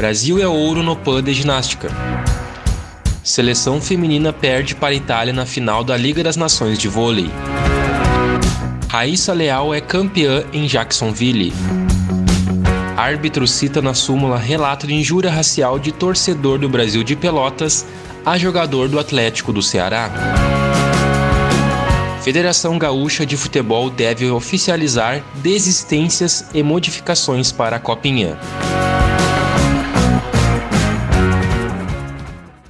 Brasil é ouro no PAN de ginástica. Seleção feminina perde para Itália na final da Liga das Nações de vôlei. Raíssa Leal é campeã em Jacksonville. Árbitro cita na súmula relato de injúria racial de torcedor do Brasil de Pelotas a jogador do Atlético do Ceará. Federação Gaúcha de Futebol deve oficializar desistências e modificações para a Copinha.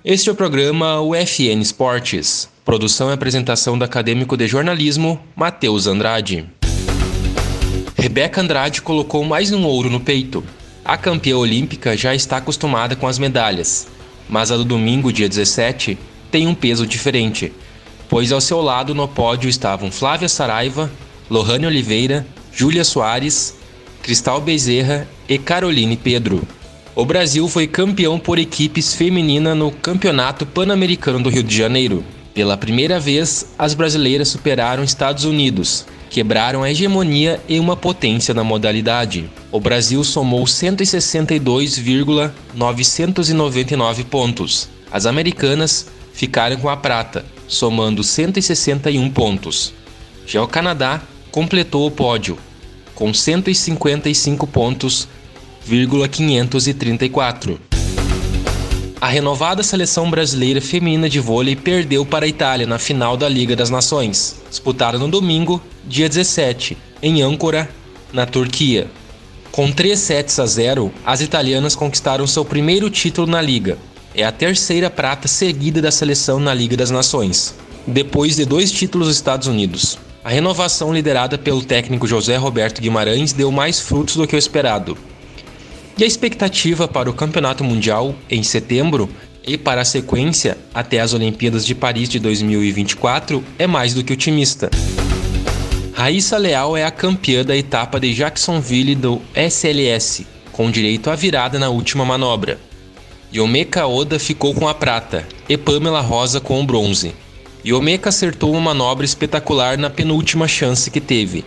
Este é o programa UFN Esportes. Produção e apresentação do acadêmico de jornalismo, Matheus Andrade. Rebeca Andrade colocou mais um ouro no peito. A campeã olímpica já está acostumada com as medalhas, mas a do domingo, dia 17, tem um peso diferente, pois ao seu lado no pódio estavam Flávia Saraiva, Lohane Oliveira, Júlia Soares, Cristal Bezerra e Caroline Pedro. O Brasil foi campeão por equipes feminina no Campeonato Pan-Americano do Rio de Janeiro. Pela primeira vez, as brasileiras superaram Estados Unidos, quebraram a hegemonia e uma potência na modalidade. O Brasil somou 162,999 pontos. As americanas ficaram com a prata, somando 161 pontos. Já o Canadá completou o pódio, com 155 pontos, 534. A renovada seleção brasileira feminina de vôlei perdeu para a Itália na final da Liga das Nações, disputada no domingo, dia 17, em Ancora, na Turquia. Com 3 sets a 0, as italianas conquistaram seu primeiro título na liga. É a terceira prata seguida da seleção na Liga das Nações, depois de dois títulos dos Estados Unidos. A renovação liderada pelo técnico José Roberto Guimarães deu mais frutos do que o esperado, e a expectativa para o Campeonato Mundial em setembro e para a sequência até as Olimpíadas de Paris de 2024 é mais do que otimista. Raíssa Leal é a campeã da etapa de Jacksonville do SLS, com direito à virada na última manobra. Yomeka Oda ficou com a prata e Pamela Rosa com o bronze. Yomeka acertou uma manobra espetacular na penúltima chance que teve,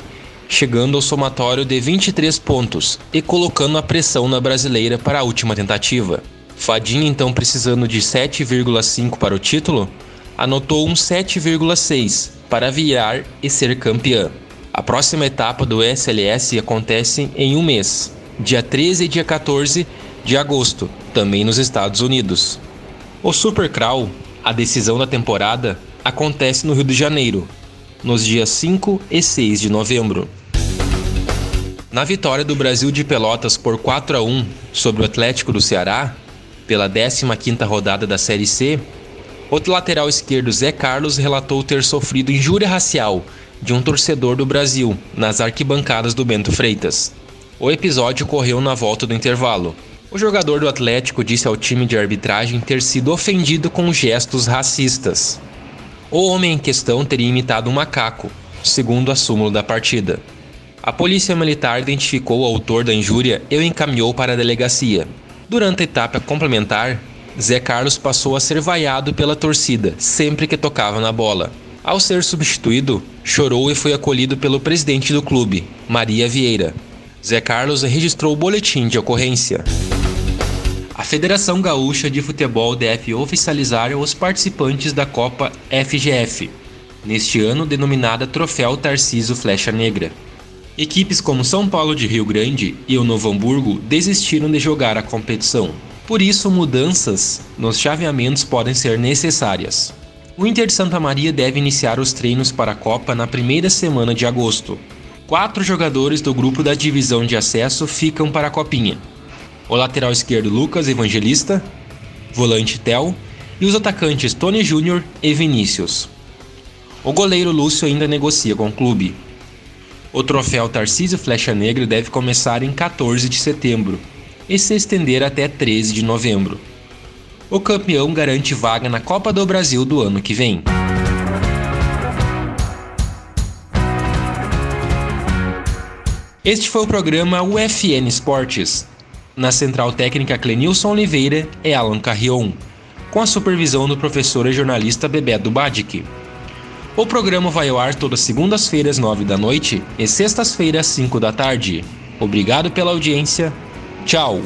chegando ao somatório de 23 pontos e colocando a pressão na brasileira para a última tentativa. Fadinha, então precisando de 7,5 para o título, anotou um 7,6 para virar e ser campeã. A próxima etapa do SLS acontece em um mês, dia 13 e dia 14 de agosto, também nos Estados Unidos. O Super Crawl, a decisão da temporada, acontece no Rio de Janeiro, nos dias 5 e 6 de novembro. Na vitória do Brasil de Pelotas por 4 a 1 sobre o Atlético do Ceará, pela 15ª rodada da Série C, outro lateral esquerdo Zé Carlos relatou ter sofrido injúria racial de um torcedor do Brasil nas arquibancadas do Bento Freitas. O episódio ocorreu na volta do intervalo. O jogador do Atlético disse ao time de arbitragem ter sido ofendido com gestos racistas. O homem em questão teria imitado um macaco, segundo a súmula da partida. A polícia militar identificou o autor da injúria e o encaminhou para a delegacia. Durante a etapa complementar, Zé Carlos passou a ser vaiado pela torcida sempre que tocava na bola. Ao ser substituído, chorou e foi acolhido pelo presidente do clube, Maria Vieira. Zé Carlos registrou o boletim de ocorrência. A Federação Gaúcha de Futebol deve oficializar os participantes da Copa FGF, neste ano denominada Troféu Tarciso Flecha Negra. Equipes como São Paulo de Rio Grande e o Novo Hamburgo desistiram de jogar a competição. Por isso, mudanças nos chaveamentos podem ser necessárias. O Inter de Santa Maria deve iniciar os treinos para a Copa na primeira semana de agosto. Quatro jogadores do grupo da divisão de acesso ficam para a Copinha o lateral esquerdo Lucas Evangelista, volante Tel e os atacantes Tony Júnior e Vinícius. O goleiro Lúcio ainda negocia com o clube. O troféu Tarcísio Flecha Negra deve começar em 14 de setembro e se estender até 13 de novembro. O campeão garante vaga na Copa do Brasil do ano que vem. Este foi o programa UFN Esportes. Na central técnica Clenilson Oliveira e Alan Carrion, com a supervisão do professor e jornalista Bebeto Badic. O programa vai ao ar todas segundas-feiras, 9 da noite e sextas-feiras, 5 da tarde. Obrigado pela audiência. Tchau!